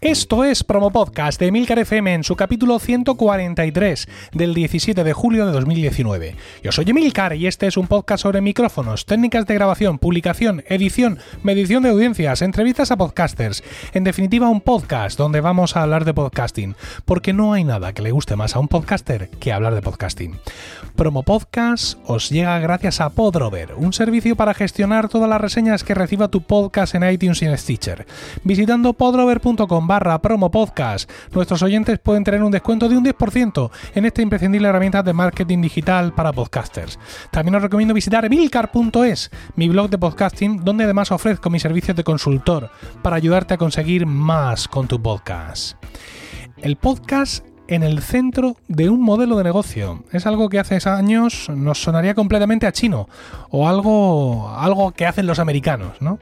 Esto es Promo Podcast de Milcar FM en su capítulo 143 del 17 de julio de 2019. Yo soy Emilcar y este es un podcast sobre micrófonos, técnicas de grabación, publicación, edición, medición de audiencias, entrevistas a podcasters. En definitiva, un podcast donde vamos a hablar de podcasting, porque no hay nada que le guste más a un podcaster que hablar de podcasting. Promo Podcast os llega gracias a Podrover, un servicio para gestionar todas las reseñas que reciba tu podcast en iTunes y en Stitcher. Visitando podrover.com promo podcast, nuestros oyentes pueden tener un descuento de un 10% en esta imprescindible herramienta de marketing digital para podcasters. También os recomiendo visitar emilcar.es, mi blog de podcasting, donde además ofrezco mis servicios de consultor para ayudarte a conseguir más con tu podcast. El podcast en el centro de un modelo de negocio. Es algo que hace años nos sonaría completamente a chino o algo, algo que hacen los americanos, ¿no?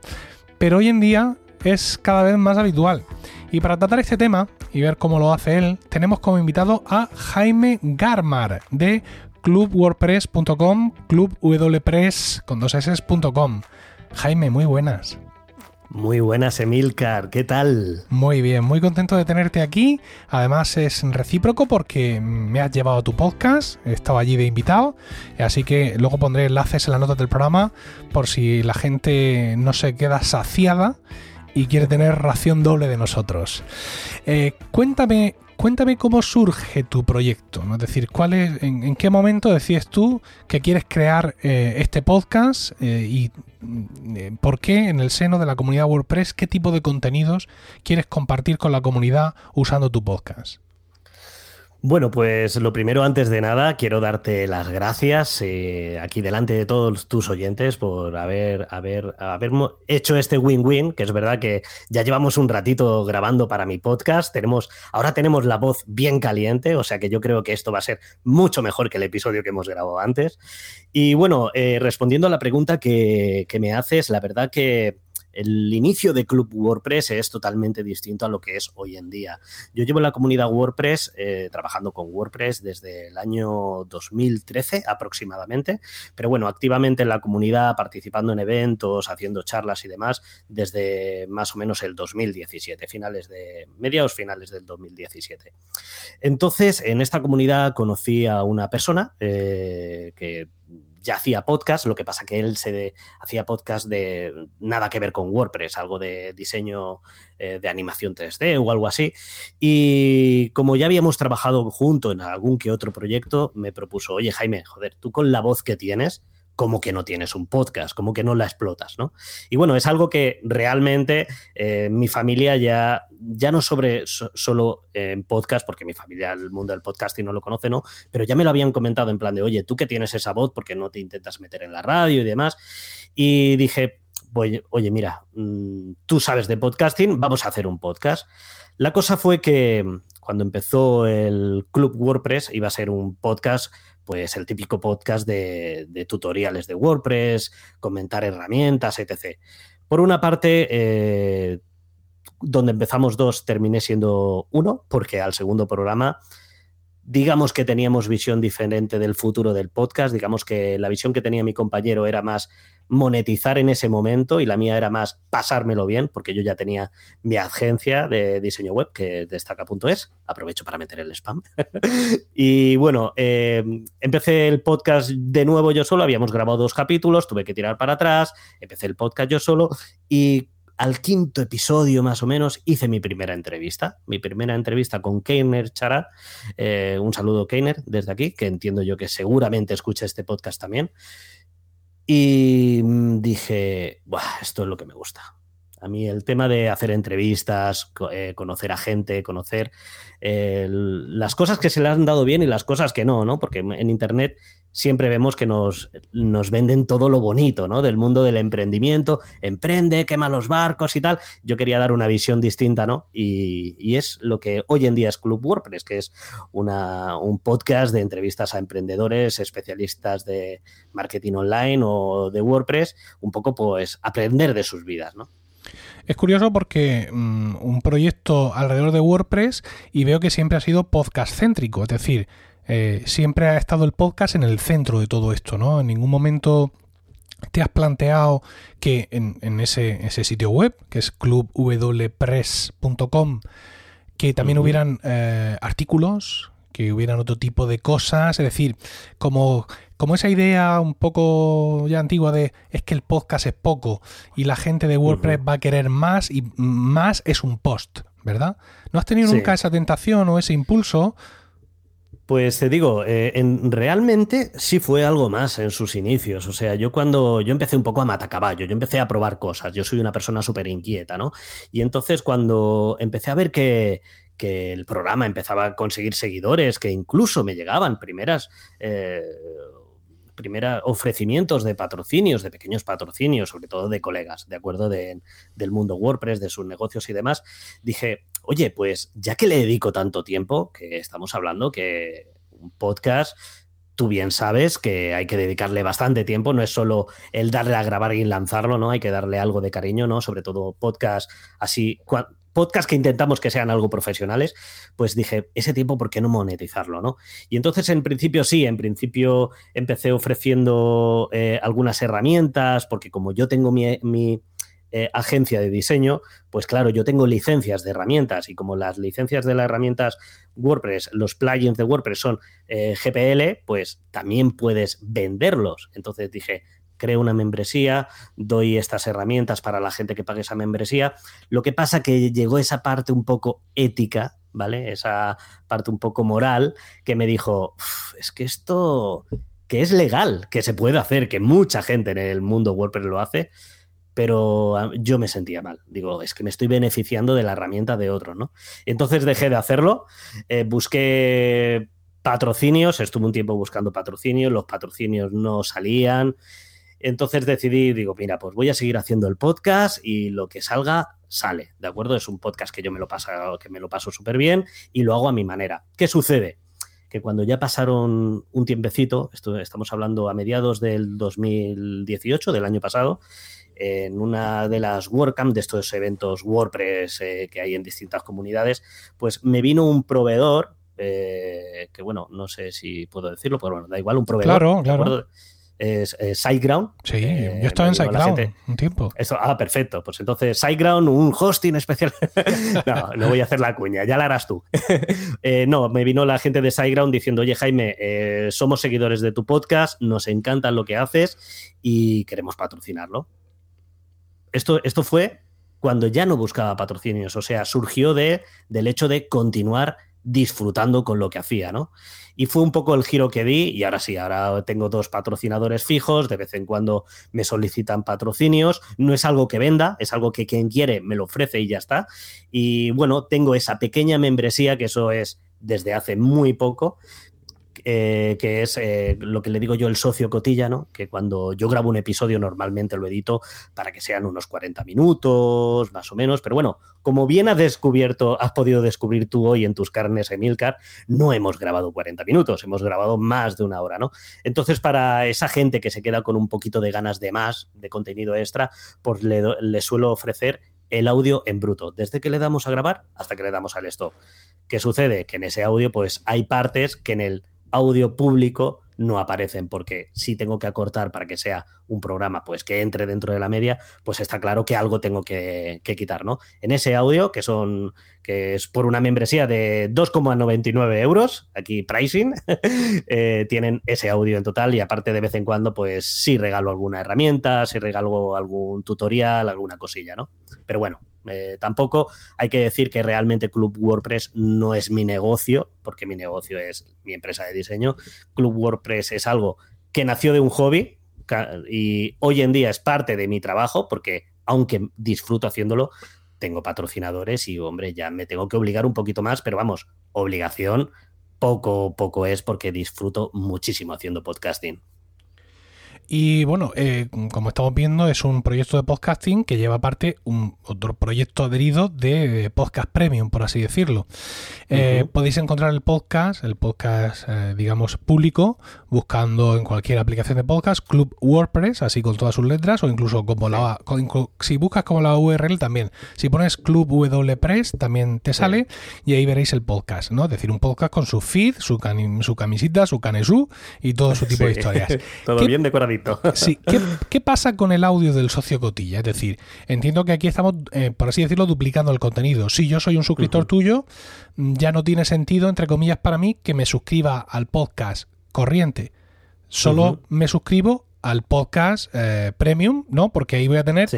Pero hoy en día es cada vez más habitual. Y para tratar este tema y ver cómo lo hace él, tenemos como invitado a Jaime Garmar de clubwordpress.com, clubwpress con dos s.com. Jaime, muy buenas. Muy buenas, Emilcar, ¿qué tal? Muy bien, muy contento de tenerte aquí. Además es recíproco porque me has llevado a tu podcast, he estado allí de invitado, así que luego pondré enlaces en las notas del programa por si la gente no se queda saciada y quiere tener ración doble de nosotros. Eh, cuéntame, cuéntame cómo surge tu proyecto, es decir, cuál es, en, qué momento decides tú que quieres crear eh, este podcast eh, y por qué en el seno de la comunidad WordPress, qué tipo de contenidos quieres compartir con la comunidad usando tu podcast. Bueno, pues lo primero, antes de nada, quiero darte las gracias eh, aquí delante de todos tus oyentes por haber, haber, haber hecho este win-win, que es verdad que ya llevamos un ratito grabando para mi podcast. Tenemos, ahora tenemos la voz bien caliente, o sea que yo creo que esto va a ser mucho mejor que el episodio que hemos grabado antes. Y bueno, eh, respondiendo a la pregunta que, que me haces, la verdad que el inicio de Club WordPress es totalmente distinto a lo que es hoy en día. Yo llevo en la comunidad WordPress eh, trabajando con WordPress desde el año 2013 aproximadamente, pero bueno, activamente en la comunidad, participando en eventos, haciendo charlas y demás, desde más o menos el 2017, finales de, mediados finales del 2017. Entonces, en esta comunidad conocí a una persona eh, que ya hacía podcast, lo que pasa que él se hacía podcast de nada que ver con WordPress, algo de diseño eh, de animación 3D o algo así. Y como ya habíamos trabajado junto en algún que otro proyecto, me propuso, oye Jaime, joder, tú con la voz que tienes, como que no tienes un podcast, como que no la explotas, ¿no? Y bueno, es algo que realmente eh, mi familia ya, ya no sobre solo en podcast, porque mi familia el mundo del podcasting no lo conoce, ¿no? Pero ya me lo habían comentado en plan de, oye, tú que tienes esa voz, porque no te intentas meter en la radio y demás? Y dije, oye, mira, mm, tú sabes de podcasting, vamos a hacer un podcast. La cosa fue que cuando empezó el Club WordPress iba a ser un podcast pues el típico podcast de, tutoriales de WordPress, comentar herramientas, etc. Por una parte, eh, donde empezamos dos, terminé siendo uno, porque al segundo programa, digamos que teníamos visión diferente del futuro del podcast, digamos que la visión que tenía mi compañero era más monetizar en ese momento y la mía era más pasármelo bien, porque yo ya tenía mi agencia de diseño web, que es destaca.es, aprovecho para meter el spam. y bueno, eh, empecé el podcast de nuevo yo solo, habíamos grabado dos capítulos, tuve que tirar para atrás, empecé el podcast yo solo y al quinto episodio más o menos hice mi primera entrevista, mi primera entrevista con Keiner Chara. Eh, un saludo Keiner desde aquí, que entiendo yo que seguramente escucha este podcast también. Y mm, dije, esto es lo que me gusta. A mí el tema de hacer entrevistas, eh, conocer a gente, conocer eh, las cosas que se le han dado bien y las cosas que no, ¿no? Porque en Internet siempre vemos que nos, nos venden todo lo bonito, ¿no? Del mundo del emprendimiento, emprende, quema los barcos y tal. Yo quería dar una visión distinta, ¿no? Y, es lo que hoy en día es Club WordPress, que es una, un podcast de entrevistas a emprendedores, especialistas de marketing online o de WordPress, un poco pues aprender de sus vidas, ¿no? Es curioso porque mm, un proyecto alrededor de WordPress y veo que siempre ha sido podcast céntrico, es decir, eh, siempre ha estado el podcast en el centro de todo esto, ¿no? En ningún momento te has planteado que en, ese, ese, sitio web, que es clubwpress.com, que también hubieran eh, artículos, que hubieran otro tipo de cosas, es decir, como, como esa idea un poco ya antigua de es que el podcast es poco y la gente de WordPress va a querer más y más es un post, ¿verdad? ¿No has tenido nunca esa tentación o ese impulso? Pues te digo, eh, en, realmente sí fue algo más en sus inicios. O sea, yo cuando yo empecé un poco a matacaballo, yo empecé a probar cosas. Yo soy una persona súper inquieta, ¿no? Y entonces cuando empecé a ver que, que el programa empezaba a conseguir seguidores, que incluso me llegaban primeras, eh, ofrecimientos de patrocinios, de pequeños patrocinios, sobre todo de colegas, de acuerdo del mundo WordPress, de sus negocios y demás, dije, oye, pues ya que le dedico tanto tiempo, que estamos hablando que un podcast tú bien sabes que hay que dedicarle bastante tiempo, no es solo el darle a grabar y lanzarlo, ¿no? Hay que darle algo de cariño, ¿no? Sobre todo podcast así, podcast que intentamos que sean algo profesionales, pues dije, ese tiempo, ¿por qué no monetizarlo? ¿no? Y entonces, en principio, sí, en principio empecé ofreciendo eh, algunas herramientas, porque como yo tengo mi, eh, agencia de diseño, pues claro, yo tengo licencias de herramientas y como las licencias de las herramientas WordPress, los plugins de WordPress son eh, GPL, pues también puedes venderlos. Entonces dije, creo una membresía, doy estas herramientas para la gente que pague esa membresía. Lo que pasa que llegó esa parte un poco ética, ¿vale? Esa parte un poco moral que me dijo, es que esto, que es legal, que se puede hacer, que mucha gente en el mundo WordPress lo hace, pero yo me sentía mal. Digo, es que me estoy beneficiando de la herramienta de otro, ¿no? Entonces dejé de hacerlo, eh, busqué patrocinios, estuve un tiempo buscando patrocinios, los patrocinios no salían, entonces decidí, digo, mira, pues voy a seguir haciendo el podcast y lo que salga, sale, ¿de acuerdo? Es un podcast que yo me lo paso, que me lo paso súper bien y lo hago a mi manera. ¿Qué sucede? Que cuando ya pasaron un tiempecito, esto, estamos hablando a mediados del 2018, del año pasado, en una de las WordCamp, de estos eventos WordPress eh, que hay en distintas comunidades, pues me vino un proveedor, eh, que bueno, no sé si puedo decirlo, pero bueno, da igual, un proveedor. Claro, claro es eh, SiteGround. Sí, eh, yo estaba en SiteGround un tiempo. Eso, ah, perfecto. Pues entonces SiteGround, un hosting especial. no, no voy a hacer la cuña, ya la harás tú. Eh, no, me vino la gente de SiteGround diciendo, oye Jaime, somos seguidores de tu podcast, nos encanta lo que haces y queremos patrocinarlo. Esto, esto fue cuando ya no buscaba patrocinios, o sea, surgió de, del hecho de continuar disfrutando con lo que hacía, ¿no? Y fue un poco el giro que di y ahora sí, ahora tengo dos patrocinadores fijos, de vez en cuando me solicitan patrocinios, no es algo que venda, es algo que quien quiere me lo ofrece y ya está. Y bueno, tengo esa pequeña membresía, que eso es desde hace muy poco, eh, que es eh, lo que le digo yo el socio cotilla, ¿no? Que cuando yo grabo un episodio normalmente lo edito para que sean unos 40 minutos, más o menos, pero bueno, como bien has descubierto, has podido descubrir tú hoy en tus carnes, Emilcar, no hemos grabado 40 minutos, hemos grabado más de una hora, ¿no? Entonces, para esa gente que se queda con un poquito de ganas de más, de contenido extra, pues le, le suelo ofrecer el audio en bruto, desde que le damos a grabar hasta que le damos al stop. ¿Qué sucede? Que en ese audio, pues hay partes que en el audio público no aparecen, porque si tengo que acortar para que sea un programa pues que entre dentro de la media, pues está claro que algo tengo que, quitar, ¿no? En ese audio, que son, que es por una membresía de 2,99 euros, aquí pricing, eh, tienen ese audio en total y aparte de vez en cuando, pues sí regalo alguna herramienta, sí regalo algún tutorial, alguna cosilla, ¿no? Pero bueno, eh, tampoco hay que decir que realmente Club WordPress no es mi negocio, porque mi negocio es mi empresa de diseño. Club WordPress es algo que nació de un hobby y hoy en día es parte de mi trabajo, porque aunque disfruto haciéndolo, tengo patrocinadores y, hombre, ya me tengo que obligar un poquito más, pero vamos, obligación poco, poco es porque disfruto muchísimo haciendo podcasting. Y bueno, eh, como estamos viendo, es un proyecto de podcasting que lleva aparte un otro proyecto adherido de podcast premium, por así decirlo. Eh, podéis encontrar el podcast, el podcast, eh, digamos, público, buscando en cualquier aplicación de podcast, Club WordPress, así con todas sus letras, o incluso como la, si buscas como la URL también. Si pones Club WPress, también te sale y ahí veréis el podcast, ¿no? Es decir, un podcast con su feed, su, su camisita, su canesú y todo su tipo de historias. todo bien decoradito. Sí, ¿Qué, pasa con el audio del socio cotilla? Es decir, entiendo que aquí estamos, eh, por así decirlo, duplicando el contenido. Si yo soy un suscriptor tuyo, ya no tiene sentido, entre comillas, para mí que me suscriba al podcast corriente. Solo me suscribo al podcast eh, premium, ¿no? Porque ahí voy a tener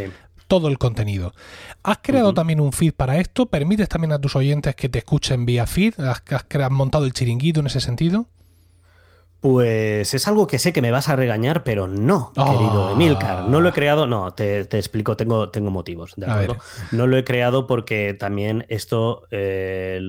todo el contenido. ¿Has creado también un feed para esto? ¿Permites también a tus oyentes que te escuchen vía feed? ¿Has, has montado el chiringuito en ese sentido? Pues es algo que sé que me vas a regañar, pero no, querido ah. Emilcar. No lo he creado, no, te, explico, tengo, tengo motivos, ¿de acuerdo? No lo he creado porque también esto. Eh,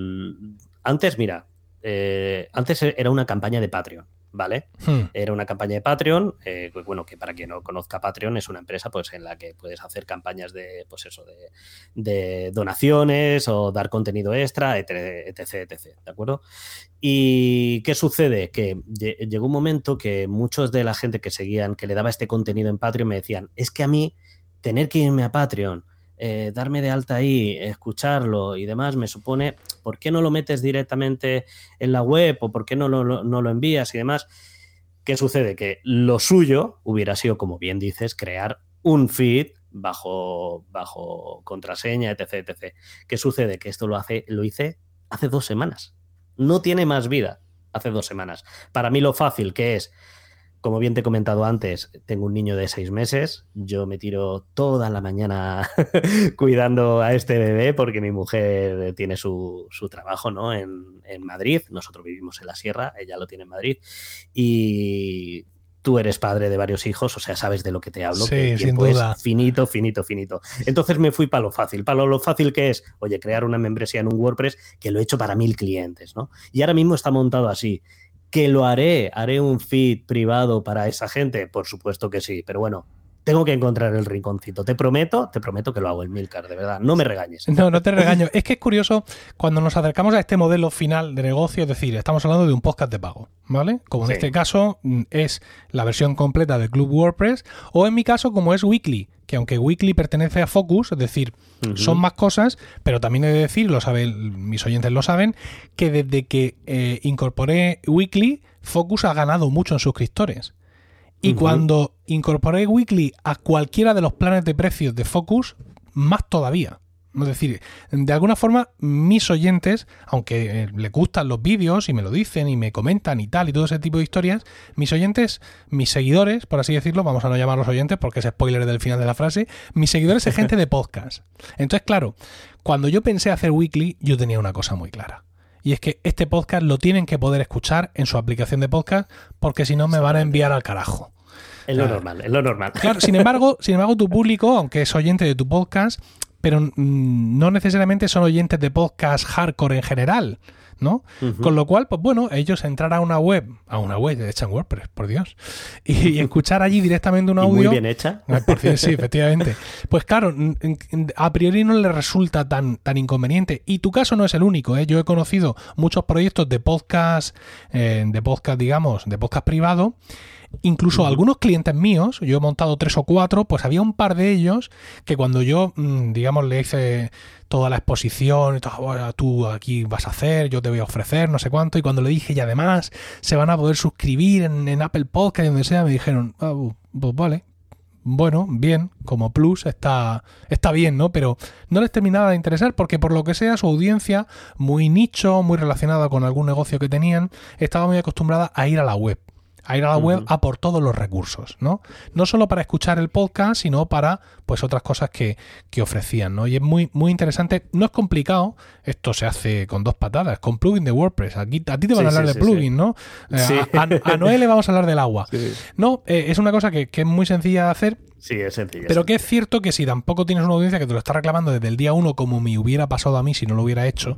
antes, mira, eh, antes era una campaña de Patreon. ¿vale? Hmm. Era una campaña de Patreon, eh, pues bueno, que para quien no conozca Patreon es una empresa pues en la que puedes hacer campañas de, pues eso, de, donaciones o dar contenido extra, etc, etc, ¿de acuerdo? ¿Y qué sucede? Que llegó un momento que muchos de la gente que seguían, que le daba este contenido en Patreon me decían, es que a mí tener que irme a Patreon eh, darme de alta ahí, escucharlo y demás, me supone, ¿por qué no lo metes directamente en la web o por qué no lo, no lo envías y demás? ¿Qué sucede? Que lo suyo hubiera sido, como bien dices, crear un feed bajo, bajo contraseña, etc, etc. ¿Qué sucede? Que esto lo, hace, lo hice hace dos semanas. No tiene más vida hace dos semanas. Para mí lo fácil que es como bien te he comentado antes, tengo un niño de seis meses. Yo me tiro toda la mañana cuidando a este bebé porque mi mujer tiene su, trabajo ¿no? en, Madrid. Nosotros vivimos en la sierra, ella lo tiene en Madrid. Y tú eres padre de varios hijos, o sea, sabes de lo que te hablo. Sí, sin duda. finito, finito, finito. Entonces me fui para lo fácil. Para lo fácil que es, oye, crear una membresía en un WordPress que lo he hecho para mil clientes, ¿no? Y ahora mismo está montado así que lo haré, haré un feed privado para esa gente, por supuesto que sí, pero bueno, tengo que encontrar el rinconcito. Te prometo, te prometo que lo hago el Milcar, de verdad. No me regañes. No, no te regaño. es que es curioso cuando nos acercamos a este modelo final de negocio, es decir, estamos hablando de un podcast de pago, ¿vale? Como en este caso mm, es la versión completa de Club WordPress, o en mi caso, como es Weekly, que aunque Weekly pertenece a Focus, es decir, son más cosas, pero también he de decir, lo saben, mis oyentes lo saben, que desde que eh, incorporé Weekly, Focus ha ganado mucho en suscriptores. Y cuando incorporé Weekly a cualquiera de los planes de precios de Focus, más todavía. Es decir, de alguna forma, mis oyentes, aunque eh, les gustan los vídeos y me lo dicen y me comentan y tal y todo ese tipo de historias, mis oyentes, mis seguidores, por así decirlo, vamos a no llamarlos oyentes porque es spoiler del final de la frase, mis seguidores es gente de podcast. Entonces, claro, cuando yo pensé hacer weekly, yo tenía una cosa muy clara. Y es que este podcast lo tienen que poder escuchar en su aplicación de podcast porque si no me van a enviar al carajo. Es lo normal, es lo normal. Claro, sin embargo, sin embargo, tu público, aunque es oyente de tu podcast, pero mm, no necesariamente son oyentes de podcast hardcore en general. ¿no? Con lo cual, pues bueno, ellos entrar a una web, a una web hecha en WordPress, por Dios, y, escuchar allí directamente un audio. muy bien hecha. Por sí, efectivamente. Pues claro, a priori no les resulta tan, tan inconveniente. Y tu caso no es el único, ¿eh? Yo he conocido muchos proyectos de podcast, eh, de podcast, digamos, de podcast privado Incluso algunos clientes míos, yo he montado tres o cuatro, pues había un par de ellos que cuando yo, mm, digamos, le hice toda la exposición, y todo, tú aquí vas a hacer, yo te voy a ofrecer, no sé cuánto, y cuando le dije, y además se van a poder suscribir en, Apple Podcast y donde sea, me dijeron, ah, pues vale, bueno, bien, como plus está, está bien, ¿no? Pero no les terminaba de interesar porque por lo que sea su audiencia, muy nicho, muy relacionada con algún negocio que tenían, estaba muy acostumbrada a ir a la web a ir a la web a por todos los recursos, ¿no? No solo para escuchar el podcast, sino para pues otras cosas que, ofrecían, ¿no? Y es muy, muy interesante, no es complicado, esto se hace con dos patadas, con plugin de WordPress. Aquí, a ti te van a hablar de plugin, ¿no? Eh, a, Noé le vamos a hablar del agua. No, eh, es una cosa que, que es muy sencilla de hacer Sí, es sencillo. Pero que es cierto que si tampoco tienes una audiencia que te lo está reclamando desde el día uno, como me hubiera pasado a mí si no lo hubiera hecho,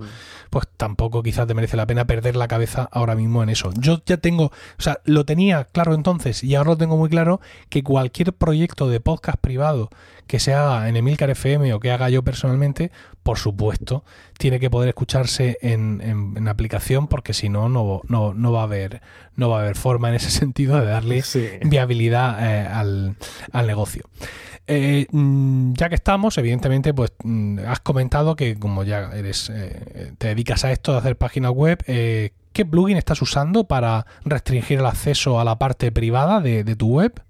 pues tampoco quizás te merece la pena perder la cabeza ahora mismo en eso. Yo ya tengo, o sea, lo tenía claro entonces y ahora lo tengo muy claro que cualquier proyecto de podcast privado que se haga en Emilcar FM o que haga yo personalmente, por supuesto, tiene que poder escucharse en, en, aplicación porque si no, no, no, va a haber, no va a haber forma en ese sentido de darle viabilidad eh, al, al, negocio. Eh, mm, ya que estamos, evidentemente, pues mm, has comentado que como ya eres, eh, te dedicas a esto de hacer páginas web, ¿qué plugin estás usando para restringir el acceso a la parte privada de, de tu web?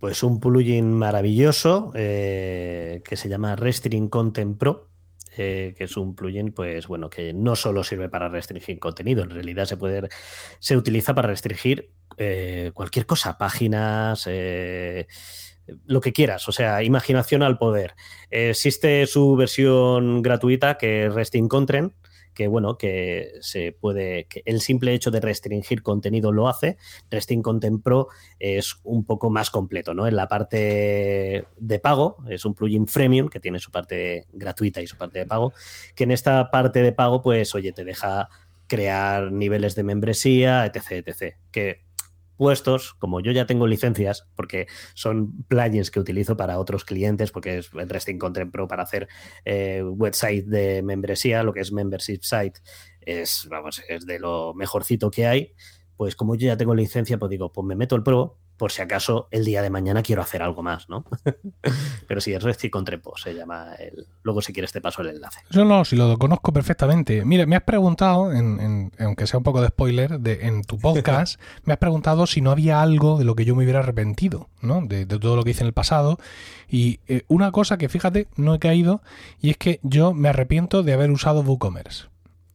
Pues un plugin maravilloso eh, que se llama Restring Content Pro, eh, que es un plugin, pues bueno, que no solo sirve para restringir contenido, en realidad se puede, se utiliza para restringir eh, cualquier cosa, páginas, lo que quieras, o sea, imaginación al poder. existe su versión gratuita que es Resting Content, que bueno, que se puede, que el simple hecho de restringir contenido lo hace. Resting Content Pro es un poco más completo, ¿no? En la parte de pago, es un plugin freemium que tiene su parte gratuita y su parte de pago, que en esta parte de pago, pues, oye, te deja crear niveles de membresía, etc, etc. Que puestos, como yo ya tengo licencias, porque son plugins que utilizo para otros clientes, porque es el Resting Content Pro para hacer eh, website de membresía, lo que es membership site, es, vamos, es de lo mejorcito que hay. Pues como yo ya tengo licencia, pues digo, pues me meto el Pro por si acaso el día de mañana quiero hacer algo más, ¿no? Pero sí, es Resting con Trepo, se llama el... Luego si quieres te paso el enlace. Yo no, si lo conozco perfectamente. Mira, me has preguntado, aunque sea un poco de spoiler, de, en tu podcast, me has preguntado si no había algo de lo que yo me hubiera arrepentido, ¿no? De, todo lo que hice en el pasado. Y eh, una cosa que, fíjate, no he caído, y es que yo me arrepiento de haber usado WooCommerce.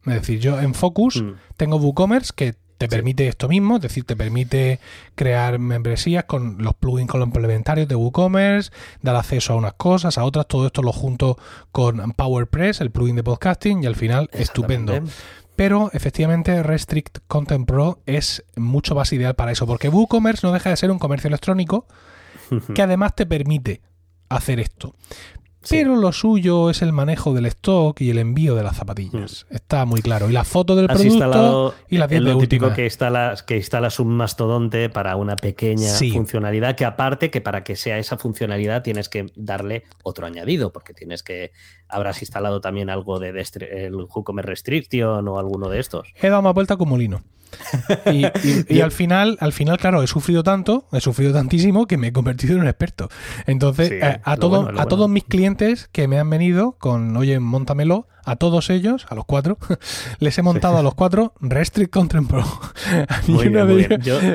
Es decir, yo en Focus mm. tengo WooCommerce que te permite esto mismo, es decir, te permite crear membresías con los plugins complementarios de WooCommerce, dar acceso a unas cosas, a otras, todo esto lo junto con PowerPress, el plugin de podcasting, y al final estupendo. Pero efectivamente Restrict Content Pro es mucho más ideal para eso, porque WooCommerce no deja de ser un comercio electrónico que además te permite hacer esto. Pero lo suyo es el manejo del stock y el envío de las zapatillas. Mm. Está muy claro. Y la foto del producto y la tienda típico que instalas, que instalas un mastodonte para una pequeña funcionalidad que aparte que para que sea esa funcionalidad tienes que darle otro añadido porque tienes que habrás instalado también algo de el WooCommerce Restriction o alguno de estos. He dado una vuelta como molino. Y, al final, al final, claro, he sufrido tanto, he sufrido tantísimo que me he convertido en un experto. Entonces, eh, a, a todos mis clientes que me han venido con, oye, montamelo, a todos ellos, a los cuatro, les he montado a los cuatro Restrict Content Pro.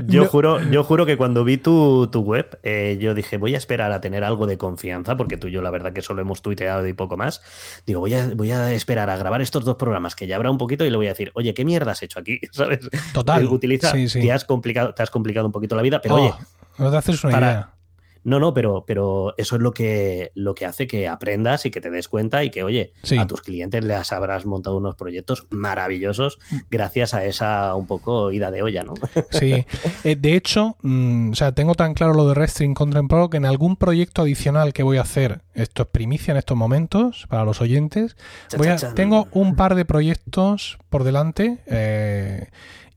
Yo, juro, yo juro que cuando vi tu, web, eh, yo dije, voy a esperar a tener algo de confianza, porque tú y yo la verdad que solo hemos tuiteado y poco más. Digo, voy a, voy a esperar a grabar estos dos programas, que ya habrá un poquito, y le voy a decir, oye, ¿qué mierda has hecho aquí? ¿Sabes? Total. Utiliza, Te, has complicado, te has complicado un poquito la vida, pero oye... No te haces una idea no, no, pero, pero eso es lo que, lo que hace que aprendas y que te des cuenta y que, oye, a tus clientes les habrás montado unos proyectos maravillosos mm. gracias a esa un poco ida de olla, ¿no? Sí, eh, de hecho, mm, o sea, tengo tan claro lo de Restring Content Pro que en algún proyecto adicional que voy a hacer, esto es primicia en estos momentos para los oyentes, voy a, tengo un par de proyectos por delante. Eh,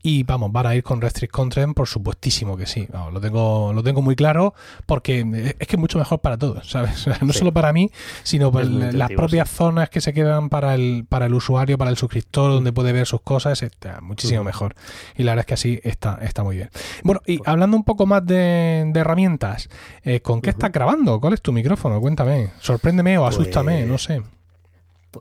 y vamos, van a ir con Restrict Content, por supuestísimo que sí. lo, tengo, lo tengo muy claro porque es que es mucho mejor para todos, ¿sabes? no solo para mí, sino para las propias zonas que se quedan para el, para el usuario, para el suscriptor, donde puede ver sus cosas, está muchísimo mejor. Y la verdad es que así está, está muy bien. Bueno, y hablando un poco más de, herramientas, eh, ¿con qué estás grabando? ¿Cuál es tu micrófono? Cuéntame. Sorpréndeme o asústame, pues no sé.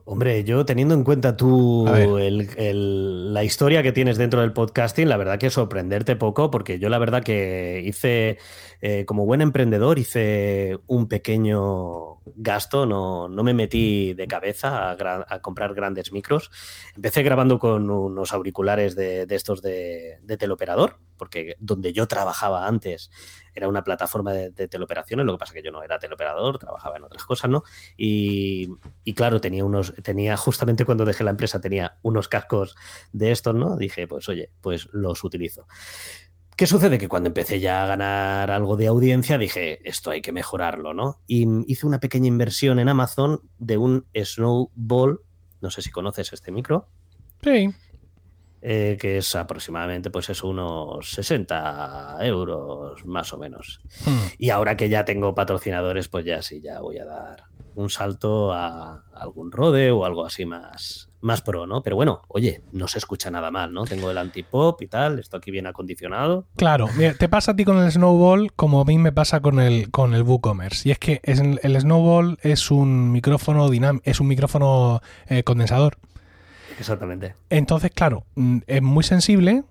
Hombre, yo teniendo en cuenta tú la historia que tienes dentro del podcasting, la verdad que sorprenderte poco, porque yo la verdad que hice, eh, como buen emprendedor, hice un pequeño gasto, no, no me metí de cabeza a, comprar grandes micros. Empecé grabando con unos auriculares de, estos de, de teleoperador, porque donde yo trabajaba antes era una plataforma de, teleoperaciones, lo que pasa que yo no era teleoperador, trabajaba en otras cosas, ¿no? Y, claro, tenía unos, tenía justamente cuando dejé la empresa, tenía unos cascos de estos, ¿no? Dije, pues oye, pues los utilizo. ¿Qué sucede? Que cuando empecé ya a ganar algo de audiencia, dije, esto hay que mejorarlo, ¿no? Y hice una pequeña inversión en Amazon de un Snowball, no sé si conoces este micro. Sí. Eh, que es aproximadamente pues eso, unos 60 euros más o menos. Hmm. Y ahora que ya tengo patrocinadores, pues ya sí, ya voy a dar un salto a algún rode o algo así más, más pro, ¿no? Pero bueno, oye, no se escucha nada mal, ¿no? Tengo el antipop y tal, esto aquí bien acondicionado. Claro, te pasa a ti con el Snowball como a mí me pasa con el, con el WooCommerce. Y es que el Snowball es un micrófono es un micrófono eh, condensador. Exactamente. Entonces, claro, mm, es muy sensible,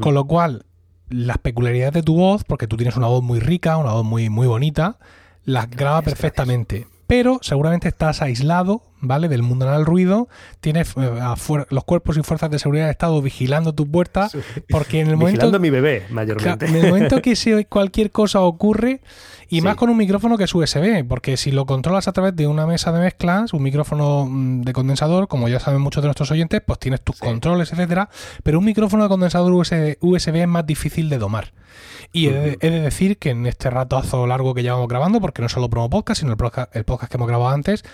con lo cual las peculiaridades de tu voz, porque tú tienes una voz muy rica, una voz muy, muy bonita, las graba perfectamente. Pero seguramente estás aislado, ¿vale? Del mundo del ruido. Tienes eh, los cuerpos y fuerzas de seguridad de Estado vigilando tu puerta. Porque en el momento. Vigilando mi bebé, mayormente. En el momento que si cualquier cosa ocurre, y más con un micrófono que es USB, porque si lo controlas a través de una mesa de mezclas, un micrófono mm, de condensador, como ya saben muchos de nuestros oyentes, pues tienes tus controles, etcétera. Pero un micrófono de condensador USB es más difícil de domar. Y he, de, decir que en este ratazo largo que llevamos grabando, porque no solo promo podcast, sino el podcast, el podcast que hemos grabado antes,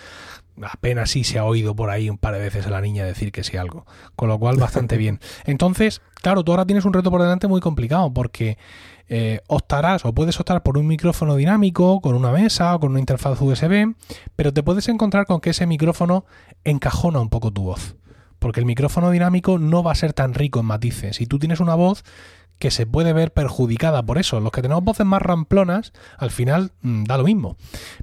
apenas sí se ha oído por ahí un par de veces a la niña decir que sí algo. Con lo cual, bastante bien. Entonces, claro, tú ahora tienes un reto por delante muy complicado, porque eh, optarás o puedes optar por un micrófono dinámico, con una mesa o con una interfaz USB, pero te puedes encontrar con que ese micrófono encajona un poco tu voz. Porque el micrófono dinámico no va a ser tan rico en matices. Si tú tienes una voz que se puede ver perjudicada por eso. Los que tenemos voces más ramplonas, al final mm, da lo mismo.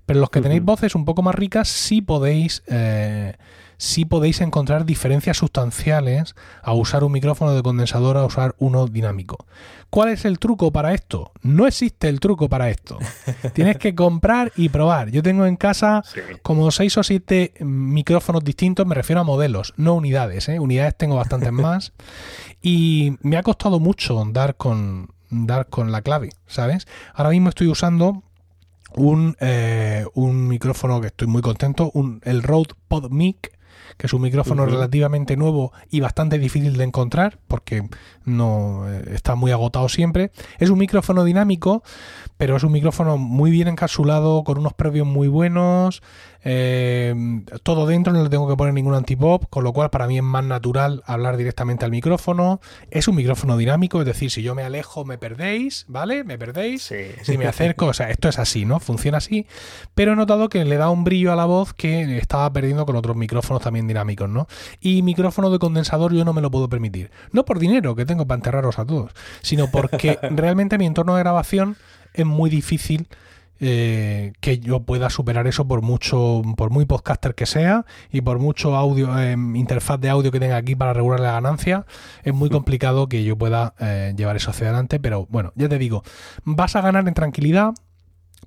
Pero los que tenéis voces un poco más ricas, sí podéis, eh, sí podéis encontrar diferencias sustanciales a usar un micrófono de condensador a usar uno dinámico. ¿Cuál es el truco para esto? No existe el truco para esto. Tienes que comprar y probar. Yo tengo en casa como seis o siete micrófonos distintos, me refiero a modelos, no unidades. ¿eh? Unidades tengo bastantes más. Y me ha costado mucho dar con, dar con la clave, ¿sabes? Ahora mismo estoy usando un, eh, un micrófono que estoy muy contento, un, el Rode PodMic que es un micrófono relativamente nuevo y bastante difícil de encontrar porque no eh, está muy agotado siempre. Es un micrófono dinámico, pero es un micrófono muy bien encapsulado, con unos previos muy buenos, eh, todo dentro, no le tengo que poner ningún antipop, con lo cual para mí es más natural hablar directamente al micrófono. Es un micrófono dinámico, es decir, si yo me alejo me perdéis, ¿vale? Me perdéis. Si me acerco, o sea, esto es así, ¿no? Funciona así, pero he notado que le da un brillo a la voz que estaba perdiendo con otros micrófonos también dinámicos, ¿no? Y micrófono de condensador yo no me lo puedo permitir. No por dinero que tengo para enterraros a todos, sino porque realmente mi entorno de grabación es muy difícil eh, que yo pueda superar eso por mucho, por muy podcaster que sea y por mucho audio, eh, interfaz de audio que tenga aquí para regular la ganancia, es muy complicado que yo pueda eh, llevar eso hacia adelante. Pero bueno, ya te digo, vas a ganar en tranquilidad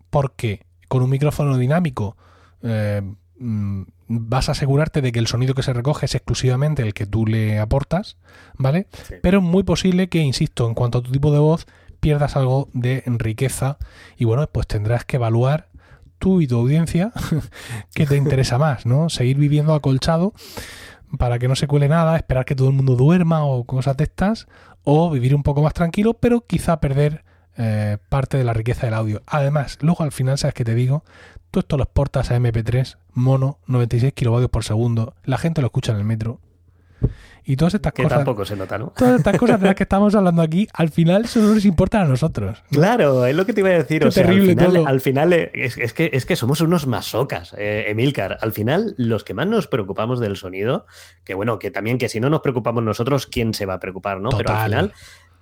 porque con un micrófono dinámico mm, vas a asegurarte de que el sonido que se recoge es exclusivamente el que tú le aportas, ¿vale? Pero es muy posible que, insisto, en cuanto a tu tipo de voz, pierdas algo de riqueza y bueno, pues tendrás que evaluar tú y tu audiencia qué te interesa más, ¿no? Seguir viviendo acolchado para que no se cuele nada, esperar que todo el mundo duerma o cosas de estas, o vivir un poco más tranquilo, pero quizá perder eh, parte de la riqueza del audio. Además, luego al final, ¿sabes qué te digo? Tú esto lo exportas a MP3, mono, 96 kilovatios por segundo, la gente lo escucha en el metro, y todas estas que cosas. tampoco se nota, ¿no? Todas estas cosas de las que estamos hablando aquí, al final solo nos importan a nosotros. Claro, es lo que te iba a decir. terrible al final, todo. Al final es, que, es que somos unos masocas, eh, Emilcar. Al final, los que más nos preocupamos del sonido, que bueno, que también que si no nos preocupamos nosotros, ¿quién se va a preocupar, no? Pero al final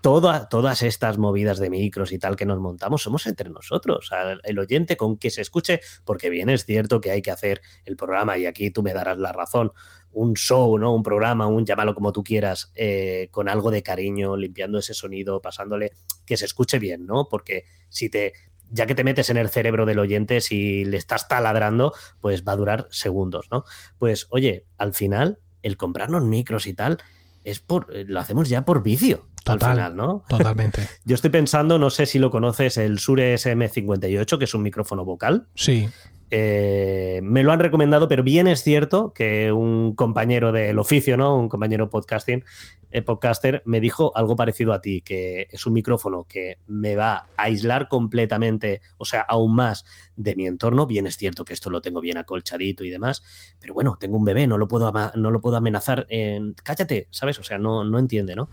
todas estas movidas de micros y tal que nos montamos somos entre nosotros, el oyente con que se escuche, porque bien es cierto que hay que hacer el programa y aquí tú me darás la razón, un show, ¿no? Un programa, un llámalo como tú quieras, eh, con algo de cariño, limpiando ese sonido, pasándole, que se escuche bien, ¿no? Porque si te, ya que te metes en el cerebro del oyente, si le estás taladrando, pues va a durar segundos, ¿no? Pues oye, al final, el comprarnos micros y tal, es por, lo hacemos ya por vicio. al final, ¿no? Totalmente. Yo estoy pensando, no sé si lo conoces, el Sure SM58, que es un micrófono vocal. Sí. Eh, me lo han recomendado, pero bien es cierto que un compañero del oficio, ¿no? Un compañero podcasting, eh, podcaster, me dijo algo parecido a ti, que es un micrófono que me va a aislar completamente, o sea, aún más de mi entorno. Bien es cierto que esto lo tengo bien acolchadito y demás, pero bueno, tengo un bebé, no lo puedo, no lo puedo amenazar en. Cállate, ¿sabes? O sea, no, no entiende, ¿no?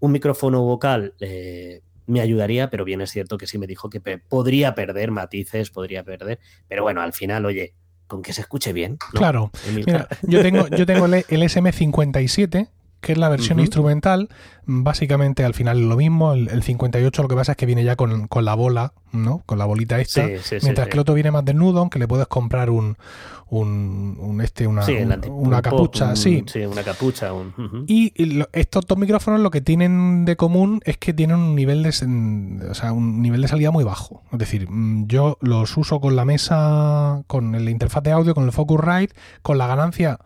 Un micrófono vocal. Eh, me ayudaría, pero bien es cierto que sí me dijo que podría perder matices, podría perder, pero bueno, al final, oye, con que se escuche bien. Claro, yo tengo, yo tengo el, SM57, que es la versión instrumental. Básicamente al final es lo mismo. El, 58 lo que pasa es que viene ya con, la bola, ¿no? Con la bolita esta. mientras que el otro viene más desnudo, aunque le puedes comprar un, un, este, una, una capucha. sí. una capucha. Y estos dos micrófonos lo que tienen de común es que tienen un nivel de, o sea, un nivel de salida muy bajo. Es decir, mm, yo los uso con la mesa, con la interfaz de audio, con el Focusrite, con la ganancia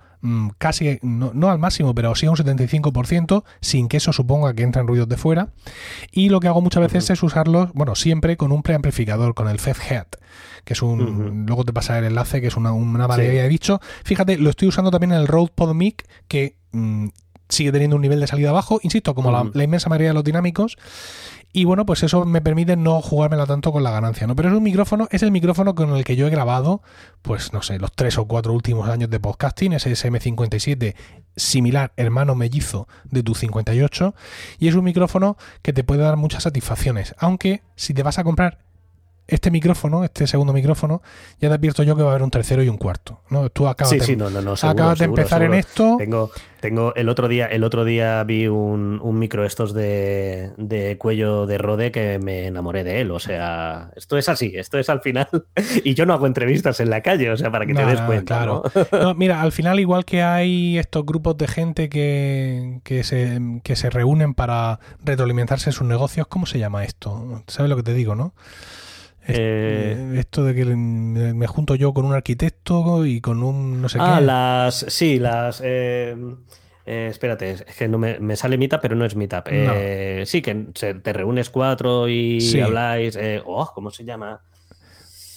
casi, no, al máximo, pero sí a un 75%, sin que eso suponga que entren ruidos de fuera. Y lo que hago muchas veces es usarlos, bueno, siempre con un preamplificador, con el Head que es un. Luego te pasa el enlace, que es una, una maravilla de bicho. Fíjate, lo estoy usando también en el Rode PodMic, que. Mm, sigue teniendo un nivel de salida bajo, insisto, como la, la, inmensa mayoría de los dinámicos, y bueno, pues eso me permite no jugármela tanto con la ganancia, ¿no? Pero es un micrófono, es el micrófono con el que yo he grabado, pues no sé, los tres o cuatro últimos años de podcasting, ese SM57 similar, hermano mellizo de tu 58, y es un micrófono que te puede dar muchas satisfacciones, aunque si te vas a comprar este micrófono, este segundo micrófono, ya te advierto yo que va a haber un tercero y un cuarto. ¿no? Tú acabas, de, acabas de empezar en esto. Tengo, tengo el otro día, el otro día vi un, micro estos de, cuello de rode que me enamoré de él. O sea, esto es así, esto es al final. y yo no hago entrevistas en la calle, o sea, para que te des cuenta. Claro. mira, al final, igual que hay estos grupos de gente que, que, se, que se reúnen para retroalimentarse en sus negocios, ¿cómo se llama esto? ¿Sabes lo que te digo, no? Eh, esto de que me junto yo con un arquitecto y con un no sé ah, qué. las. Sí, las. Eh, eh, espérate, es que no me, sale Meetup, pero no es Meetup. sí, que te reúnes cuatro y habláis. oh, ¿Cómo se llama?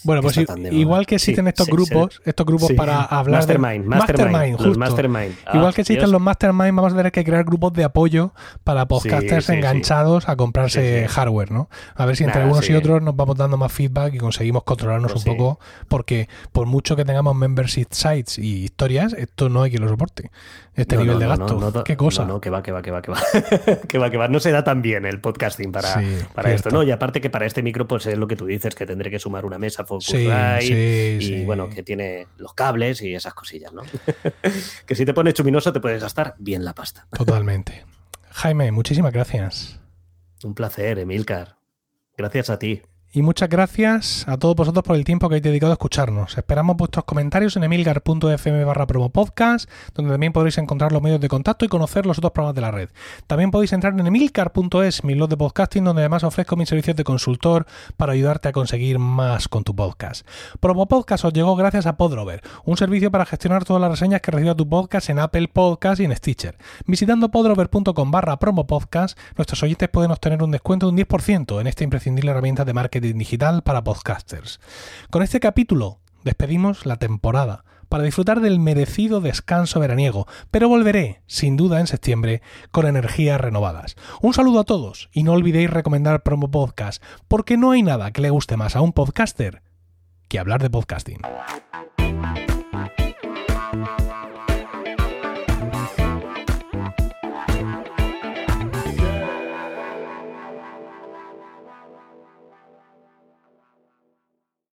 Bueno, pues igual que existen estos grupos, estos grupos para hablar mastermind, de mastermind, justo. mastermind. igual que existen los mastermind, vamos a tener que crear grupos de apoyo para podcasters enganchados a comprarse hardware, ¿no? A ver si entre algunos y otros nos vamos dando más feedback y conseguimos controlarnos pues un poco, porque por mucho que tengamos membership sites y historias, esto no hay quien lo soporte este nivel de gasto. ¿Qué cosa? No, que va, que va, que va, que va. que va, que va. No se da tan bien el podcasting para, para esto, ¿no? Y aparte que para este micro, pues es lo que tú dices, que tendré que sumar una mesa Focusrite y bueno, que tiene los cables y esas cosillas, ¿no? que si te pones chuminoso te puedes gastar bien la pasta. Totalmente. Jaime, muchísimas gracias. Un placer, Emilcar. Gracias a ti. Y muchas gracias a todos vosotros por el tiempo que habéis dedicado a escucharnos. Esperamos vuestros comentarios en emilgar.fm barra promo podcast, donde también podréis encontrar los medios de contacto y conocer los otros programas de la red. También podéis entrar en emilcar.es, mi blog de podcasting, donde además ofrezco mis servicios de consultor para ayudarte a conseguir más con tu podcast. Promo Podcast os llegó gracias a Podrover, un servicio para gestionar todas las reseñas que reciba tu podcast en Apple Podcast y en Stitcher. Visitando podrover.com barra promo podcast, nuestros oyentes pueden obtener un descuento de un 10% en esta imprescindible herramienta de digital para podcasters. Con este capítulo despedimos la temporada para disfrutar del merecido descanso veraniego, pero volveré, sin duda, en septiembre con energías renovadas. Un saludo a todos y no olvidéis recomendar Promo Podcast, porque no hay nada que le guste más a un podcaster que hablar de podcasting.